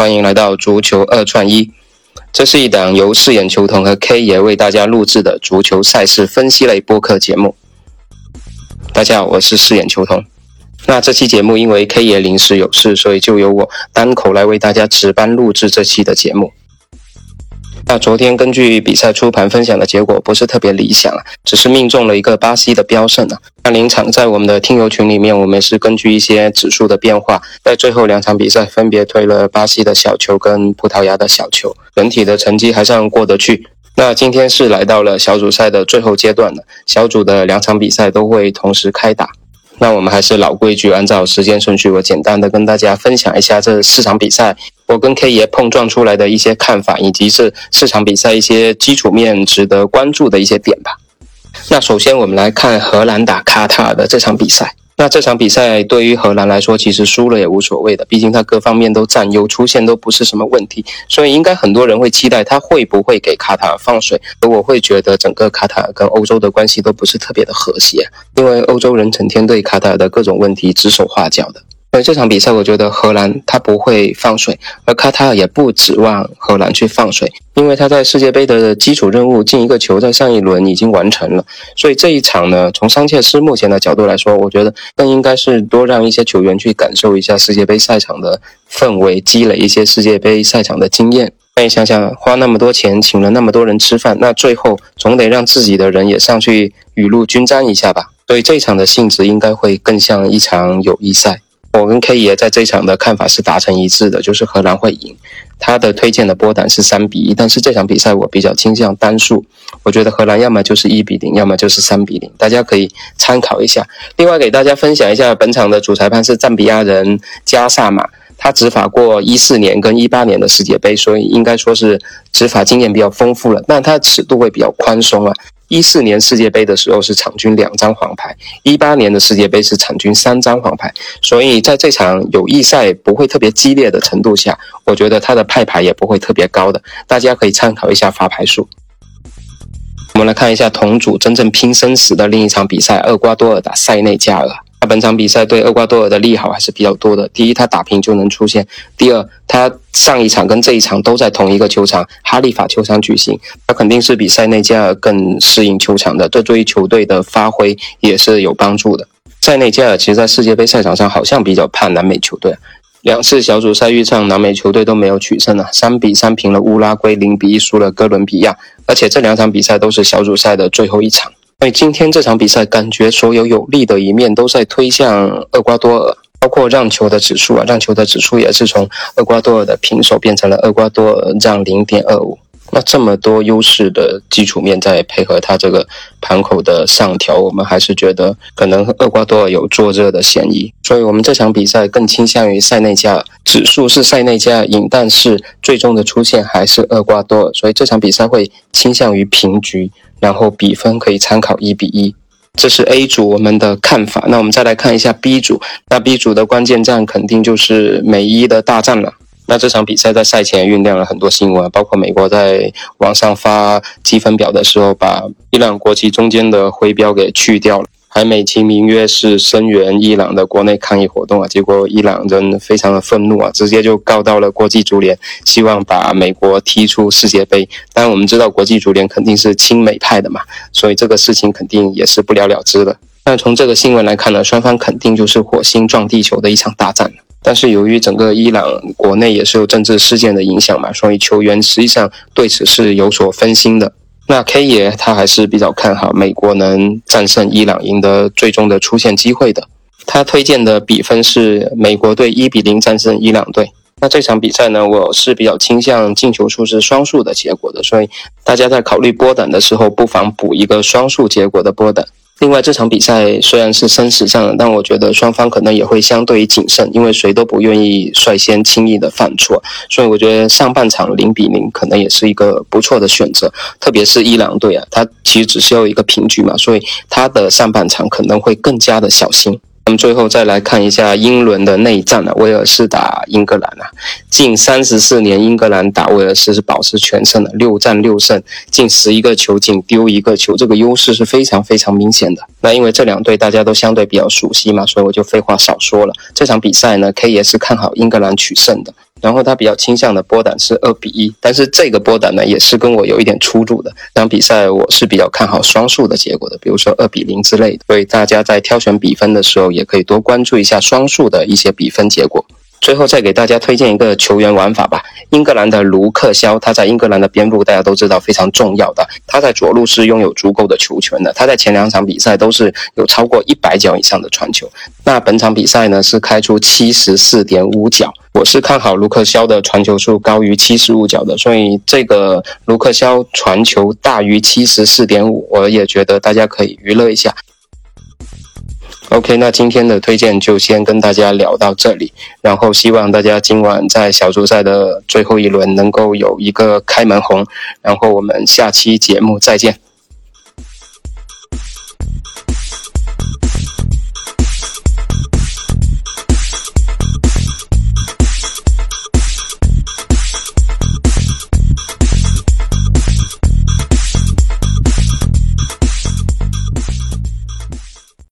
欢迎来到足球二串一。这是一档由饰演球童和 K 爷为大家录制的足球赛事分析类播客节目。大家好，我是饰演球童。那这期节目因为 K 爷临时有事，所以就由我单口来为大家值班录制这期的节目。那昨天根据比赛初盘分享的结果不是特别理想啊，只是命中了一个巴西的标胜啊。那临场在我们的听友群里面，我们是根据一些指数的变化，在最后两场比赛分别推了巴西的小球跟葡萄牙的小球，整体的成绩还算过得去。那今天是来到了小组赛的最后阶段了，小组的两场比赛都会同时开打。那我们还是老规矩，按照时间顺序，我简单的跟大家分享一下这四场比赛，我跟 K 爷碰撞出来的一些看法，以及是四场比赛一些基础面值得关注的一些点吧。那首先我们来看荷兰打卡塔尔的这场比赛。那这场比赛对于荷兰来说，其实输了也无所谓的，毕竟他各方面都占优，出现都不是什么问题，所以应该很多人会期待他会不会给卡塔尔放水。而我会觉得整个卡塔尔跟欧洲的关系都不是特别的和谐，因为欧洲人成天对卡塔尔的各种问题指手画脚的。而这场比赛，我觉得荷兰他不会放水，而卡塔尔也不指望荷兰去放水，因为他在世界杯的基础任务进一个球，在上一轮已经完成了。所以这一场呢，从桑切斯目前的角度来说，我觉得更应该是多让一些球员去感受一下世界杯赛场的氛围，积累一些世界杯赛场的经验。那你想想，花那么多钱请了那么多人吃饭，那最后总得让自己的人也上去雨露均沾一下吧。所以这一场的性质应该会更像一场友谊赛。我跟 K 爷在这场的看法是达成一致的，就是荷兰会赢。他的推荐的波胆是三比一，但是这场比赛我比较倾向单数，我觉得荷兰要么就是一比零，要么就是三比零，大家可以参考一下。另外给大家分享一下，本场的主裁判是赞比亚人加萨马，他执法过一四年跟一八年的世界杯，所以应该说是执法经验比较丰富了，但他的尺度会比较宽松啊。一四年世界杯的时候是场均两张黄牌，一八年的世界杯是场均三张黄牌，所以在这场友谊赛不会特别激烈的程度下，我觉得他的派牌也不会特别高的，大家可以参考一下发牌数。我们来看一下同组真正拼生死的另一场比赛，厄瓜多尔打塞内加尔。他本场比赛对厄瓜多尔的利好还是比较多的。第一，他打平就能出线；第二，他上一场跟这一场都在同一个球场——哈利法球场举行，他肯定是比塞内加尔更适应球场的，这对于球队的发挥也是有帮助的。塞内加尔其实，在世界杯赛场上好像比较怕南美球队，两次小组赛遇上南美球队都没有取胜啊，三比三平了乌拉圭，零比一输了哥伦比亚，而且这两场比赛都是小组赛的最后一场。因为今天这场比赛，感觉所有有利的一面都在推向厄瓜多尔，包括让球的指数啊，让球的指数也是从厄瓜多尔的平手变成了厄瓜多尔让零点二五。那这么多优势的基础面，再配合它这个盘口的上调，我们还是觉得可能厄瓜多尔有做热的嫌疑。所以我们这场比赛更倾向于塞内加尔，指数是塞内加尔赢，但是最终的出现还是厄瓜多尔，所以这场比赛会倾向于平局。然后比分可以参考一比一，这是 A 组我们的看法。那我们再来看一下 B 组，那 B 组的关键战肯定就是美伊的大战了。那这场比赛在赛前酝酿了很多新闻，包括美国在网上发积分表的时候，把伊朗国旗中间的徽标给去掉了。还美其名曰是声援伊朗的国内抗议活动啊，结果伊朗人非常的愤怒啊，直接就告到了国际足联，希望把美国踢出世界杯。当然我们知道国际足联肯定是亲美派的嘛，所以这个事情肯定也是不了了之的。但从这个新闻来看呢，双方肯定就是火星撞地球的一场大战。但是由于整个伊朗国内也是有政治事件的影响嘛，所以球员实际上对此是有所分心的。那 K 爷他还是比较看好美国能战胜伊朗，赢得最终的出线机会的。他推荐的比分是美国队一比零战胜伊朗队。那这场比赛呢，我是比较倾向进球数是双数的结果的，所以大家在考虑波胆的时候，不妨补一个双数结果的波胆。另外，这场比赛虽然是生死战，但我觉得双方可能也会相对于谨慎，因为谁都不愿意率先轻易的犯错，所以我觉得上半场零比零可能也是一个不错的选择。特别是伊朗队啊，他其实只需要一个平局嘛，所以他的上半场可能会更加的小心。我们最后再来看一下英伦的内战啊，威尔士打英格兰啊，近三十四年英格兰打威尔士是保持全胜的，六战六胜，进十一个球，仅丢一个球，这个优势是非常非常明显的。那因为这两队大家都相对比较熟悉嘛，所以我就废话少说了。这场比赛呢，K 也是看好英格兰取胜的。然后他比较倾向的波胆是二比一，但是这个波胆呢也是跟我有一点出入的。这场比赛我是比较看好双数的结果的，比如说二比零之类的。所以大家在挑选比分的时候，也可以多关注一下双数的一些比分结果。最后再给大家推荐一个球员玩法吧。英格兰的卢克肖，他在英格兰的边路大家都知道非常重要的，他在左路是拥有足够的球权的。他在前两场比赛都是有超过一百脚以上的传球。那本场比赛呢是开出七十四点五脚，我是看好卢克肖的传球数高于七十五脚的，所以这个卢克肖传球大于七十四点五，我也觉得大家可以娱乐一下。OK，那今天的推荐就先跟大家聊到这里，然后希望大家今晚在小组赛的最后一轮能够有一个开门红，然后我们下期节目再见。